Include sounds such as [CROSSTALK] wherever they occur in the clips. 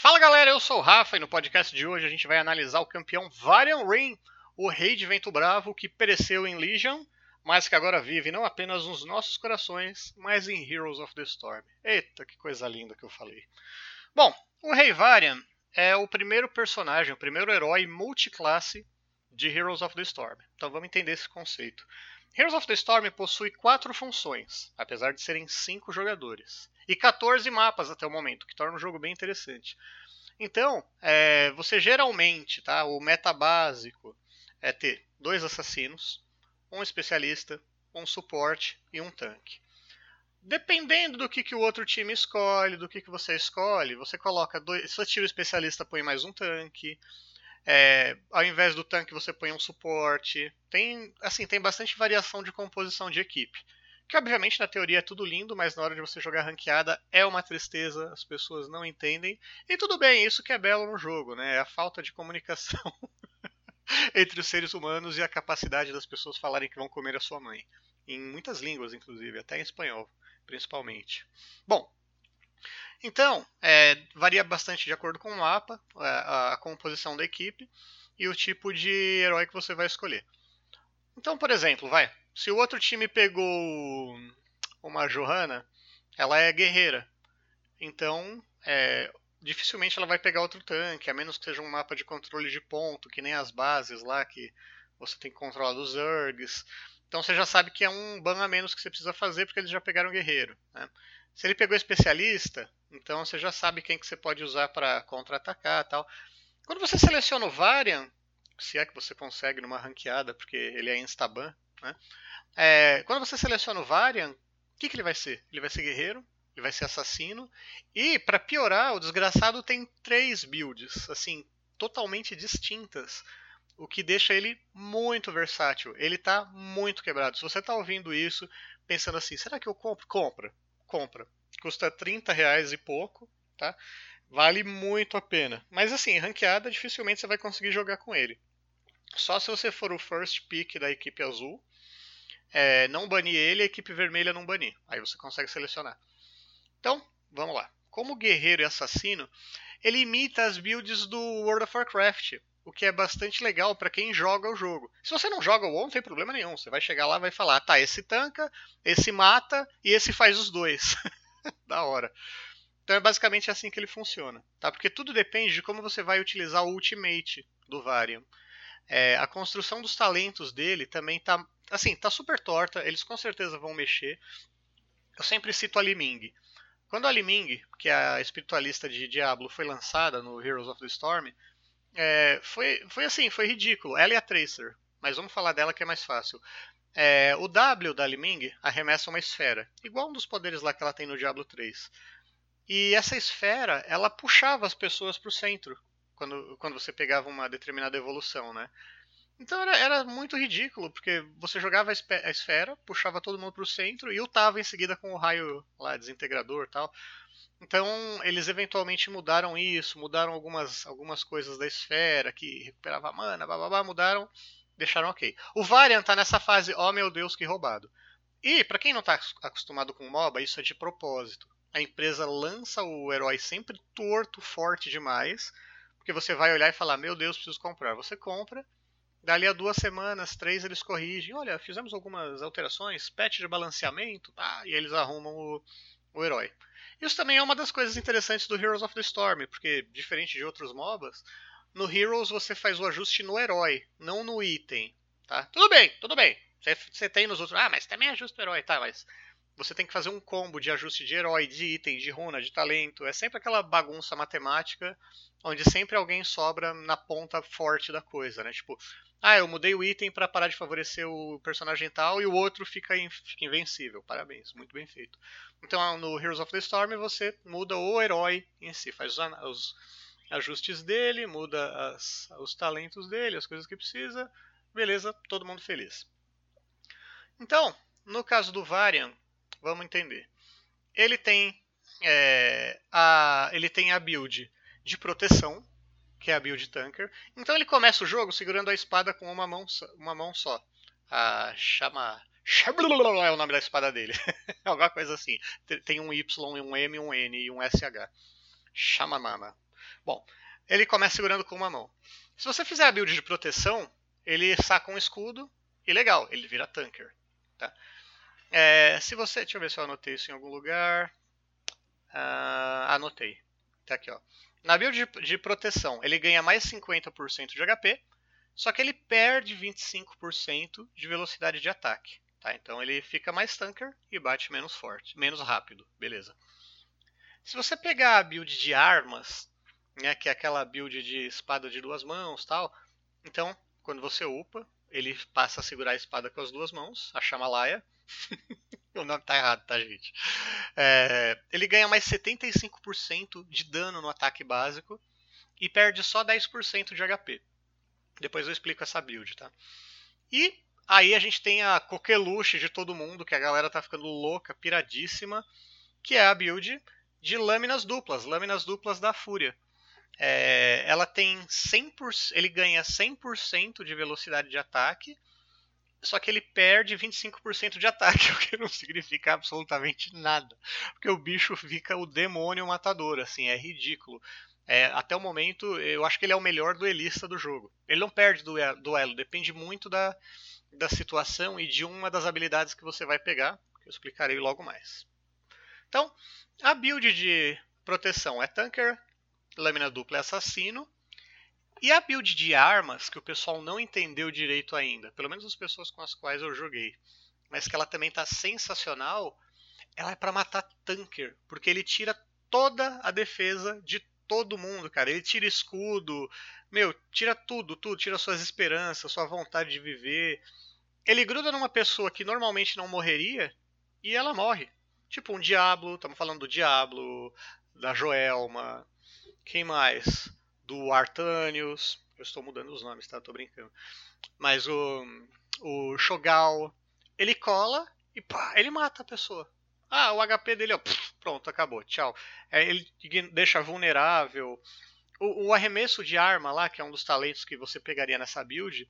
Fala galera, eu sou o Rafa e no podcast de hoje a gente vai analisar o campeão Varian Rain, o rei de vento bravo que pereceu em Legion, mas que agora vive não apenas nos nossos corações, mas em Heroes of the Storm. Eita, que coisa linda que eu falei. Bom, o rei Varian é o primeiro personagem, o primeiro herói multiclasse de Heroes of the Storm. Então vamos entender esse conceito. Heroes of the Storm possui quatro funções, apesar de serem cinco jogadores, e 14 mapas até o momento, que torna o jogo bem interessante. Então, é, você geralmente, tá, o meta básico é ter dois assassinos, um especialista, um suporte e um tanque. Dependendo do que, que o outro time escolhe, do que, que você escolhe, você coloca dois. Se você tira o especialista, põe mais um tanque. É, ao invés do tanque você põe um suporte. Tem, assim, tem bastante variação de composição de equipe. Que obviamente na teoria é tudo lindo, mas na hora de você jogar ranqueada é uma tristeza, as pessoas não entendem. E tudo bem, isso que é belo no jogo, né? É a falta de comunicação [LAUGHS] entre os seres humanos e a capacidade das pessoas falarem que vão comer a sua mãe. Em muitas línguas, inclusive, até em espanhol, principalmente. Bom, então, é, varia bastante de acordo com o mapa, a, a, composição da equipe e o tipo de herói que você vai escolher. Então, por exemplo, vai, se o outro time pegou uma Johanna, ela é guerreira. Então, é, dificilmente ela vai pegar outro tanque, a menos que seja um mapa de controle de ponto, que nem as bases lá, que você tem que controlar dos Zergs. Então você já sabe que é um ban a menos que você precisa fazer, porque eles já pegaram guerreiro. Né? Se ele pegou especialista, então você já sabe quem que você pode usar para contra-atacar tal. Quando você seleciona o Varian, se é que você consegue numa ranqueada, porque ele é instaban, né? É, quando você seleciona o Varian, o que, que ele vai ser? Ele vai ser guerreiro, ele vai ser assassino, e para piorar, o desgraçado tem três builds, assim, totalmente distintas, o que deixa ele muito versátil. Ele está muito quebrado. Se você está ouvindo isso, pensando assim, será que eu compro? Compra compra. Custa 30 reais e pouco, tá? Vale muito a pena. Mas assim, ranqueada, dificilmente você vai conseguir jogar com ele. Só se você for o first pick da equipe azul, é, não banir ele, a equipe vermelha não banir. Aí você consegue selecionar. Então, vamos lá. Como guerreiro e assassino, ele imita as builds do World of Warcraft o que é bastante legal para quem joga o jogo. Se você não joga o WoW, não tem problema nenhum. Você vai chegar lá e vai falar, tá, esse tanca, esse mata e esse faz os dois. [LAUGHS] da hora. Então é basicamente assim que ele funciona, tá? Porque tudo depende de como você vai utilizar o ultimate do Varian. É, a construção dos talentos dele também tá, assim, tá super torta. Eles com certeza vão mexer. Eu sempre cito a Liming. Quando a Liming, que é a espiritualista de Diablo, foi lançada no Heroes of the Storm, é, foi, foi assim, foi ridículo. Ela e a Tracer, mas vamos falar dela que é mais fácil. É, o W da Liming arremessa uma esfera, igual um dos poderes lá que ela tem no Diablo 3. E essa esfera, ela puxava as pessoas para o centro, quando, quando você pegava uma determinada evolução, né? Então era, era muito ridículo, porque você jogava a esfera, puxava todo mundo para o centro e ultava em seguida com o raio lá, desintegrador tal. Então, eles eventualmente mudaram isso, mudaram algumas, algumas coisas da esfera, que recuperava mana, babá, mudaram, deixaram ok. O Variant tá nessa fase, oh meu Deus, que roubado. E, para quem não tá acostumado com MOBA, isso é de propósito. A empresa lança o herói sempre torto, forte demais, porque você vai olhar e falar, meu Deus, preciso comprar. Você compra, dali a duas semanas, três, eles corrigem, olha, fizemos algumas alterações, patch de balanceamento, tá, e eles arrumam o, o herói. Isso também é uma das coisas interessantes do Heroes of the Storm, porque diferente de outros MOBAs, no Heroes você faz o ajuste no herói, não no item, tá? Tudo bem, tudo bem. Você, tem nos outros, ah, mas também ajusta o herói, tá? Mas você tem que fazer um combo de ajuste de herói, de item, de runa, de talento. É sempre aquela bagunça matemática onde sempre alguém sobra na ponta forte da coisa, né? Tipo, ah, eu mudei o item para parar de favorecer o personagem tal e o outro fica, fica invencível. Parabéns, muito bem feito. Então no Heroes of the Storm você muda o herói em si, faz os, os ajustes dele, muda as, os talentos dele, as coisas que precisa. Beleza, todo mundo feliz. Então, no caso do Varian, vamos entender. Ele tem, é, a, ele tem a build de proteção, que é a build tanker. Então ele começa o jogo segurando a espada com uma mão. Uma mão só. A chama. É o nome da espada dele. [LAUGHS] Alguma coisa assim. Tem um Y, um M, um N e um SH. Chamamama. Bom, ele começa segurando com uma mão. Se você fizer a build de proteção, ele saca um escudo e legal, ele vira tanker. Tá? É, se você. Deixa eu ver se eu anotei isso em algum lugar. Uh, anotei. Tá aqui, ó. Na build de, de proteção, ele ganha mais 50% de HP, só que ele perde 25% de velocidade de ataque. Tá? Então ele fica mais tanker e bate menos forte, menos rápido. Beleza. Se você pegar a build de armas, né, que é aquela build de espada de duas mãos tal, então quando você upa, ele passa a segurar a espada com as duas mãos, a Chamalaia. [LAUGHS] o nome tá errado, tá, gente? É, ele ganha mais 75% de dano no ataque básico e perde só 10% de HP. Depois eu explico essa build, tá? E aí a gente tem a coqueluche de todo mundo, que a galera tá ficando louca, piradíssima, que é a build de lâminas duplas, lâminas duplas da Fúria. É, ela tem 100%, ele ganha 100% de velocidade de ataque, só que ele perde 25% de ataque, [LAUGHS] o que não significa absolutamente nada, porque o bicho fica o demônio matador, assim, é ridículo. É, até o momento, eu acho que ele é o melhor duelista do jogo. Ele não perde duelo, depende muito da, da situação e de uma das habilidades que você vai pegar, que eu explicarei logo mais. Então, a build de proteção é Tanker, lâmina dupla é assassino. E a build de armas, que o pessoal não entendeu direito ainda, pelo menos as pessoas com as quais eu joguei, mas que ela também está sensacional, ela é para matar tanker, porque ele tira toda a defesa de todo mundo, cara. Ele tira escudo, meu, tira tudo, tudo, tira suas esperanças, sua vontade de viver. Ele gruda numa pessoa que normalmente não morreria e ela morre. Tipo um Diablo, estamos falando do Diablo, da Joelma, quem mais? Do Artanius. Eu estou mudando os nomes, tá? Tô brincando. Mas o, o Shogal, ele cola e pá, ele mata a pessoa. Ah, o HP dele, ó, pronto, acabou, tchau. É, ele deixa vulnerável. O, o, arremesso de arma lá, que é um dos talentos que você pegaria nessa build,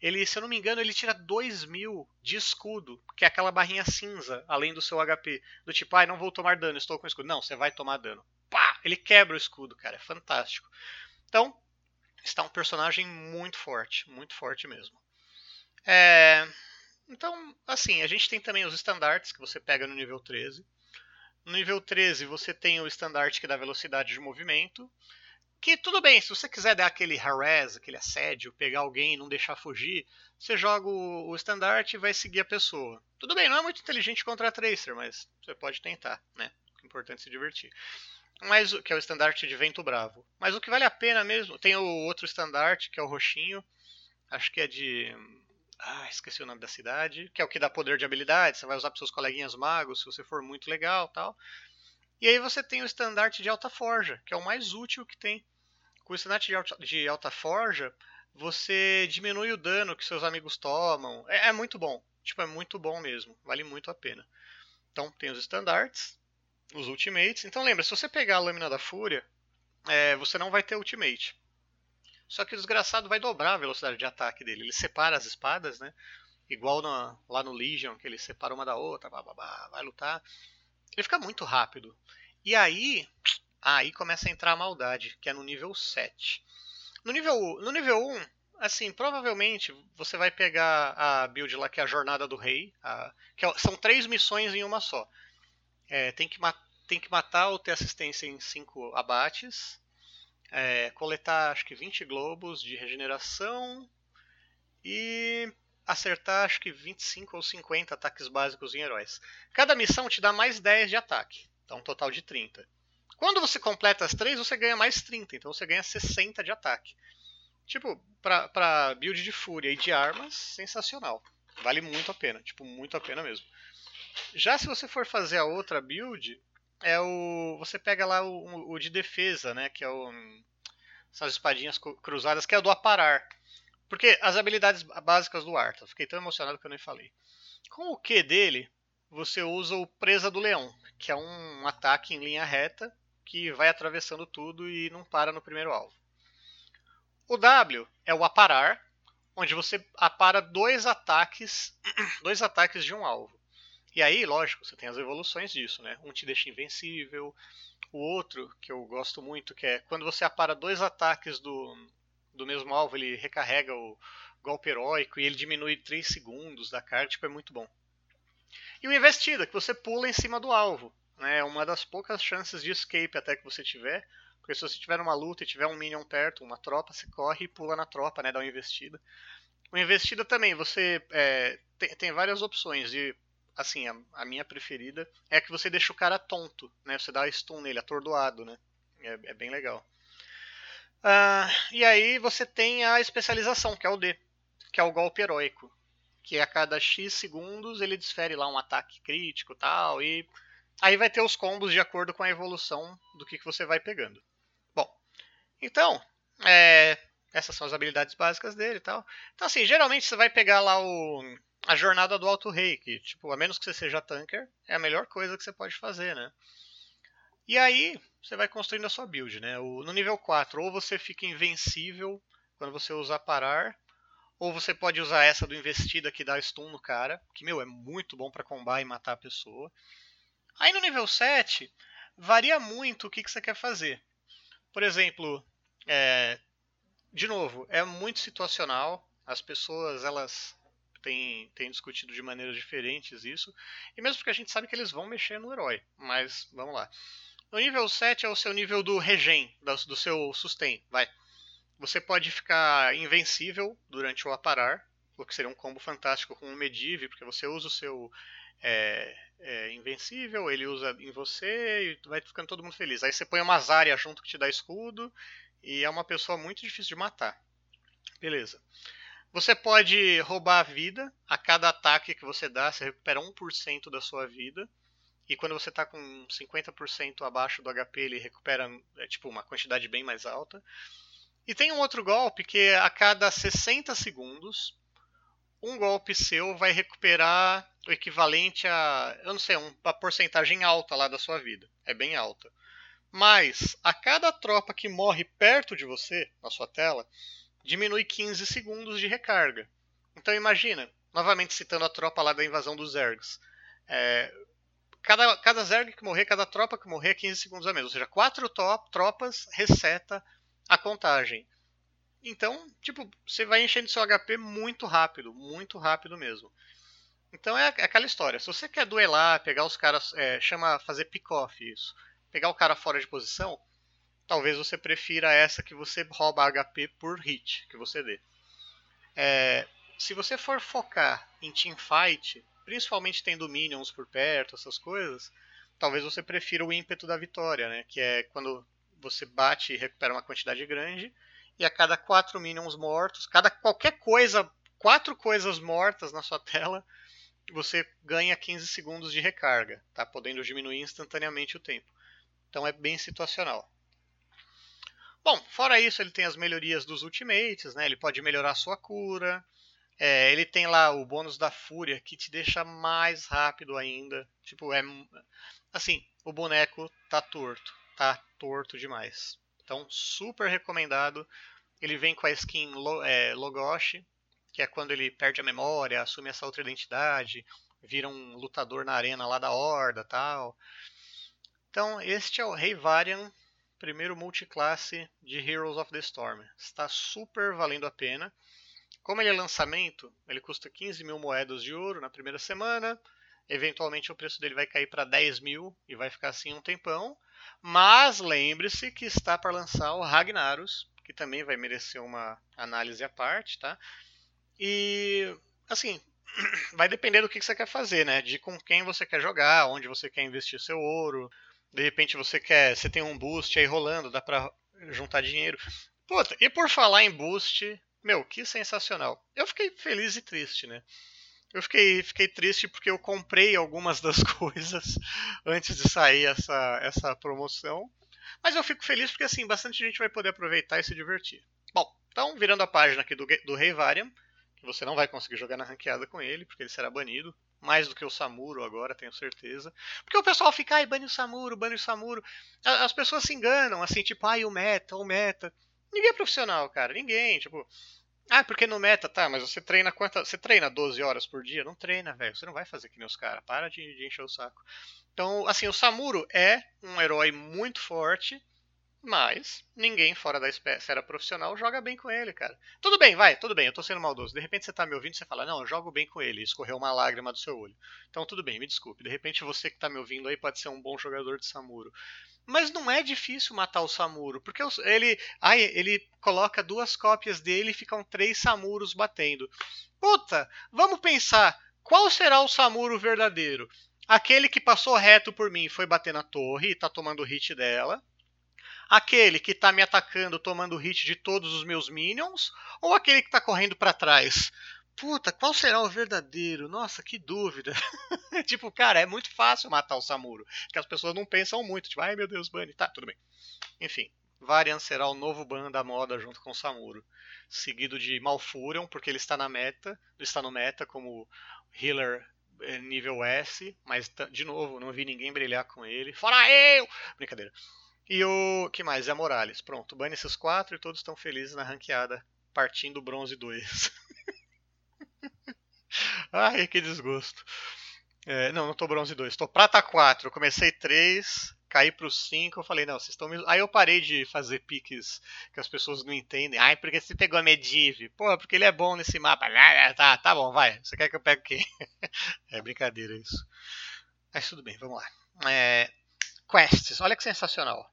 ele, se eu não me engano, ele tira 2 mil de escudo, que é aquela barrinha cinza, além do seu HP. Do tipo, ah, não vou tomar dano, estou com escudo. Não, você vai tomar dano pá, ele quebra o escudo, cara, é fantástico. Então, está um personagem muito forte, muito forte mesmo. É, então, assim, a gente tem também os estandartes que você pega no nível 13. No nível 13 você tem o estandarte que dá velocidade de movimento. Que tudo bem, se você quiser dar aquele harass, aquele assédio, pegar alguém e não deixar fugir, você joga o, estandarte e vai seguir a pessoa. Tudo bem, não é muito inteligente contra a Tracer, mas você pode tentar, né? O importante é se divertir mas que é o estandarte de vento bravo. Mas o que vale a pena mesmo, tem o outro estandarte, que é o roxinho, acho que é de ah, esqueci o nome da cidade, que é o que dá poder de habilidade, você vai usar para seus coleguinhas magos, se você for muito legal, tal. E aí você tem o estandarte de alta forja, que é o mais útil que tem. Com o estandarte de alta, forja, você diminui o dano que seus amigos tomam. É, é muito bom. Tipo, é muito bom mesmo. Vale muito a pena. Então, tem os estandartes os ultimates. Então lembra, se você pegar a lâmina da fúria, é, você não vai ter ultimate. Só que o desgraçado vai dobrar a velocidade de ataque dele. Ele separa as espadas, né? Igual na, lá no Legion, que ele separa uma da outra, blá, vai lutar. Ele fica muito rápido. E aí, aí começa a entrar a maldade, que é no nível 7. No nível, no nível 1, assim, provavelmente você vai pegar a build lá que é a Jornada do Rei, a, que é, são três missões em uma só. É, tem, que tem que matar ou ter assistência em 5 abates. É, coletar acho que 20 globos de regeneração. E acertar acho que 25 ou 50 ataques básicos em heróis. Cada missão te dá mais 10 de ataque. Então um total de 30. Quando você completa as três, você ganha mais 30. Então você ganha 60 de ataque. Tipo, pra, pra build de fúria e de armas, sensacional. Vale muito a pena. Tipo, muito a pena mesmo. Já se você for fazer a outra build, é o você pega lá o, o de defesa, né, que é o essas espadinhas cruzadas, que é o do aparar. Porque as habilidades básicas do Arthur, fiquei tão emocionado que eu nem falei. Com o Q dele, você usa o Presa do Leão, que é um ataque em linha reta que vai atravessando tudo e não para no primeiro alvo. O W é o aparar, onde você apara dois ataques, [CLEARS THROAT] dois ataques de um alvo. E aí, lógico, você tem as evoluções disso, né? Um te deixa invencível, O outro, que eu gosto muito, que é quando você apara dois ataques do, do mesmo alvo, ele recarrega o golpe heróico e ele diminui 3 segundos da carga, tipo, é muito bom. E o investida, que você pula em cima do alvo. Né? É uma das poucas chances de escape até que você tiver. Porque se você tiver numa luta e tiver um minion perto, uma tropa, você corre e pula na tropa, né? Dá uma investida. O investida também, você é, tem, tem, várias opções. E, assim, a, a, minha preferida é que você deixa o cara tonto, né? Você dá stun nele, atordoado, né? É, é bem legal. Uh, e aí você tem a especialização, que é o D, que é o golpe heróico. Que a cada X segundos ele desfere lá um ataque crítico tal, e aí vai ter os combos de acordo com a evolução do que, que você vai pegando. Então, é, essas são as habilidades básicas dele e tal. Então, assim, geralmente você vai pegar lá o, a jornada do Alto Rei, que, tipo, a menos que você seja tanker, é a melhor coisa que você pode fazer, né? E aí, você vai construindo a sua build, né? O, no nível 4, ou você fica invencível quando você usar parar, ou você pode usar essa do investida que dá stun no cara, que, meu, é muito bom para combar e matar a pessoa. Aí no nível 7, varia muito o que, que você quer fazer. Por exemplo, é, de novo, é muito situacional. As pessoas, elas têm, têm discutido de maneiras diferentes isso. E mesmo porque a gente sabe que eles vão mexer no herói. Mas, vamos lá. O nível 7 é o seu nível do regen, do seu sustain, vai. Você pode ficar invencível durante o aparar, o que seria um combo fantástico com o Medivh, porque você usa o seu é, é, invencível, ele usa em você e vai ficando todo mundo feliz. Aí você põe uma Zarya junto que te dá escudo, e é uma pessoa muito difícil de matar. Beleza. Você pode roubar a vida. A cada ataque que você dá, você recupera 1% da sua vida. E quando você está com 50% abaixo do HP, ele recupera é, tipo uma quantidade bem mais alta. E tem um outro golpe que a cada 60 segundos, um golpe seu vai recuperar o equivalente a, eu não sei, uma porcentagem alta lá da sua vida. É bem alta. Mas a cada tropa que morre perto de você, na sua tela, diminui 15 segundos de recarga. Então imagina, novamente citando a tropa lá da invasão dos Zergs. É, cada, cada Zerg que morrer, cada tropa que morrer, 15 é segundos a menos. Ou seja, quatro top, tropas reseta a contagem. Então, tipo, você vai enchendo seu HP muito rápido, muito rápido mesmo. Então é aquela história. Se você quer duelar, pegar os caras, é, chama fazer pick-off isso pegar o cara fora de posição, talvez você prefira essa que você rouba HP por hit que você dê. É, se você for focar em teamfight, principalmente tendo minions por perto, essas coisas, talvez você prefira o ímpeto da vitória, né? Que é quando você bate e recupera uma quantidade grande, e a cada quatro minions mortos, cada qualquer coisa, quatro coisas mortas na sua [LAUGHS] tela, você ganha 15 segundos de recarga, tá? Podendo diminuir instantaneamente o tempo. Então é bem situacional. Bom, fora isso, ele tem as melhorias dos ultimates, né? Ele pode melhorar sua cura. É, ele tem lá o bônus da fúria que te deixa mais rápido ainda. Tipo, é assim, o boneco tá torto, tá torto demais. Então, super recomendado. Ele vem com a skin é, Logoshi, que é quando ele perde a memória, assume essa outra identidade, vira um lutador na arena lá da Horda, tal. Então, este é o Rei Varian, primeiro multiclasse de Heroes of the Storm. Está super valendo a pena. Como ele é lançamento, ele custa 15 mil moedas de ouro na primeira semana. Eventualmente o preço dele vai cair para 10 mil e vai ficar assim um tempão. Mas lembre-se que está para lançar o Ragnaros, que também vai merecer uma análise à parte, tá? E assim, [CLEARS THROAT] vai depender do que você quer fazer, né? De com quem você quer jogar, onde você quer investir seu ouro, de repente você quer, você tem um boost aí rolando, dá pra juntar dinheiro. Puta, e por falar em boost, meu, que sensacional. Eu fiquei feliz e triste, né? Eu fiquei, fiquei triste porque eu comprei algumas das [LAUGHS] coisas antes de sair essa, essa promoção. Mas eu fico feliz porque assim, bastante gente vai poder aproveitar e se divertir. Bom, então, virando a página aqui do, do Rei Varian, que você não vai conseguir jogar na ranqueada com ele, porque ele será banido mais do que o Samuro agora, tenho certeza. Porque o pessoal fica, ai, bane o Samuro, bane o Samuro. As pessoas se enganam, assim, tipo, ai, o meta, o meta. Ninguém é profissional, cara, ninguém. Tipo, Ah, porque no meta, tá, mas você treina quantas. Você treina 12 horas por dia? Não treina, velho. Você não vai fazer que nem os caras. Para de, de encher o saco. Então, assim, o Samuro é um herói muito forte, mas ninguém fora da esfera profissional joga bem com ele, cara. Tudo bem, vai, tudo bem, eu tô sendo maldoso. De repente você tá me ouvindo e você fala, não, eu jogo bem com ele, escorreu uma lágrima do seu olho. Então tudo bem, me desculpe. De repente você que tá me ouvindo aí pode ser um bom jogador de Samuro. Mas não é difícil matar o Samuro, porque ele, ai, ele coloca duas cópias dele e ficam três Samuros batendo. Puta, vamos pensar, qual será o Samuro verdadeiro? Aquele que passou reto por mim foi bater na torre e tá tomando hit dela. Aquele que tá me atacando tomando hit de todos os meus minions. Ou aquele que tá correndo para trás? Puta, qual será o verdadeiro? Nossa, que dúvida. [LAUGHS] tipo, cara, é muito fácil matar o Samuro. Que as pessoas não pensam muito. Tipo, ai meu Deus, Bunny. Tá, tudo bem. Enfim, Varian será o novo ban da moda junto com o Samuro. Seguido de Malfurion, porque ele está na meta. Está no meta como healer é, nível S. Mas, de novo, não vi ninguém brilhar com ele. Fora eu! Brincadeira. E o que mais? É Morales. Pronto, bane esses quatro e todos estão felizes na ranqueada. Partindo bronze 2. [LAUGHS] Ai, que desgosto. É, não, não tô bronze 2, tô prata 4. Eu comecei 3, caí pro 5, eu falei, não, vocês estão me... Aí eu parei de fazer piques que as pessoas não entendem. Ai, porque você pegou a Medivh? Pô, porque ele é bom nesse mapa. Ah, tá, tá bom, vai. Você quer que eu pegue o quê? [LAUGHS] é brincadeira isso. Mas tudo bem, vamos lá. É... Quests, olha que sensacional.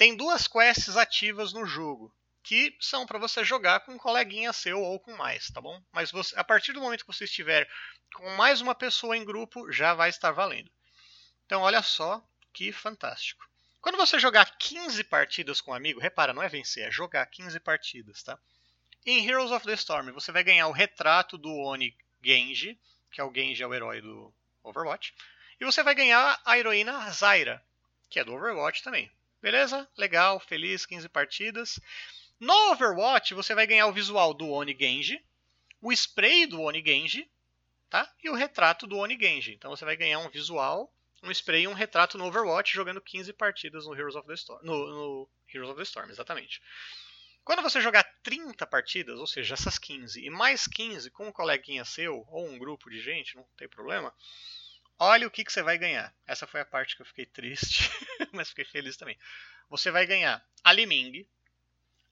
Tem duas quests ativas no jogo que são para você jogar com um coleguinha seu ou com mais, tá bom? Mas você, a partir do momento que você estiver com mais uma pessoa em grupo, já vai estar valendo. Então, olha só que fantástico. Quando você jogar 15 partidas com um amigo, repara, não é vencer, é jogar 15 partidas, tá? Em Heroes of the Storm, você vai ganhar o retrato do Oni Genji, que é o Genji é o herói do Overwatch, e você vai ganhar a heroína Zyra, que é do Overwatch também. Beleza? Legal, feliz, 15 partidas. No Overwatch, você vai ganhar o visual do Oni Genji, o spray do Oni Genji, tá? E o retrato do Oni Genji. Então você vai ganhar um visual, um spray e um retrato no Overwatch jogando 15 partidas no Heroes of the Storm. No, no Heroes of the Storm, exatamente. Quando você jogar 30 partidas, ou seja, essas 15 e mais 15 com um coleguinha seu ou um grupo de gente, não tem problema, olha o que, que você vai ganhar. Essa foi a parte que eu fiquei triste, [LAUGHS] mas fiquei feliz também. Você vai ganhar a Liming,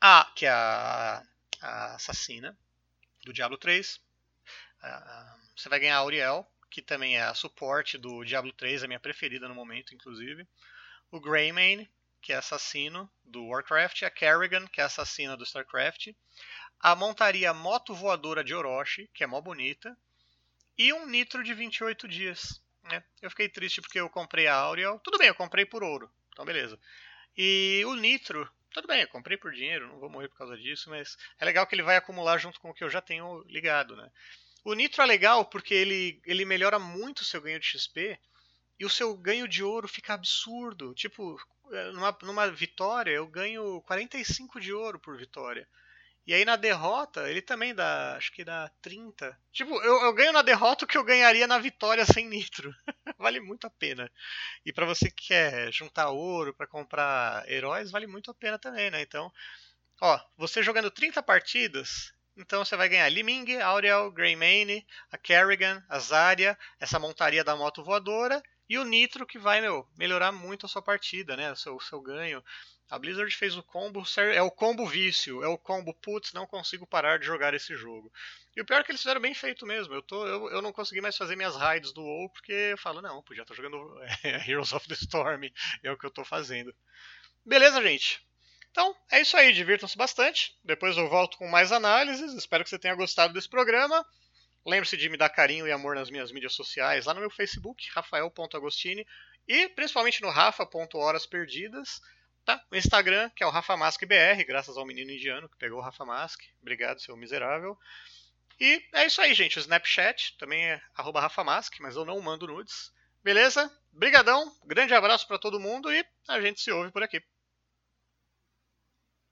a, que é a, a assassina do Diablo 3. você vai ganhar a Auriel, que também é a suporte do Diablo 3, a minha preferida no momento, inclusive. O Greymane, que é assassino do Warcraft. A Kerrigan, que é assassina do StarCraft. A montaria Moto Voadora de Orochi, que é mó bonita. E um Nitro de 28 dias. Né? Eu fiquei triste porque eu comprei a Auriel. Tudo bem, eu comprei por ouro. Então, beleza. E o Nitro tudo bem, eu comprei por dinheiro, não vou morrer por causa disso, mas é legal que ele vai acumular junto com o que eu já tenho ligado, né? O Nitro é legal porque ele, ele melhora muito o seu ganho de XP e o seu ganho de ouro fica absurdo. Tipo, é, numa, numa vitória eu ganho 45 de ouro por vitória. E aí na derrota, ele também dá, acho que dá 30. Tipo, eu, eu ganho na derrota o que eu ganharia na vitória sem nitro. [LAUGHS] vale muito a pena. E para você que quer juntar ouro para comprar heróis, vale muito a pena também, né? Então, ó, você jogando 30 partidas, então você vai ganhar Liming, Auriel, Greymane, a Kerrigan, a Zarya, essa montaria da moto voadora e o Nitro que vai, meu, melhorar muito a sua partida, né? O seu, o seu ganho. A Blizzard fez o combo, é o combo vício, é o combo putz, não consigo parar de jogar esse jogo. E o pior é que eles fizeram bem feito mesmo. Eu, tô, eu, eu não consegui mais fazer minhas raids do WoW porque eu falo, não, podia estar jogando [LAUGHS] é, Heroes of the Storm, é o que eu tô fazendo. Beleza, gente? Então, é isso aí, divirtam-se bastante. Depois eu volto com mais análises. Espero que você tenha gostado desse programa. Lembre-se de me dar carinho e amor nas minhas mídias sociais, lá no meu Facebook, rafael.agostini, e principalmente no rafa.horasperdidas. Tá? O Instagram, que é o Rafa Mask BR, graças ao menino indiano que pegou o Rafa Mask. Obrigado, seu miserável. E é isso aí, gente. O Snapchat também é arroba Rafa Mask, mas eu não mando nudes. Beleza? Brigadão, grande abraço para todo mundo e a gente se ouve por aqui.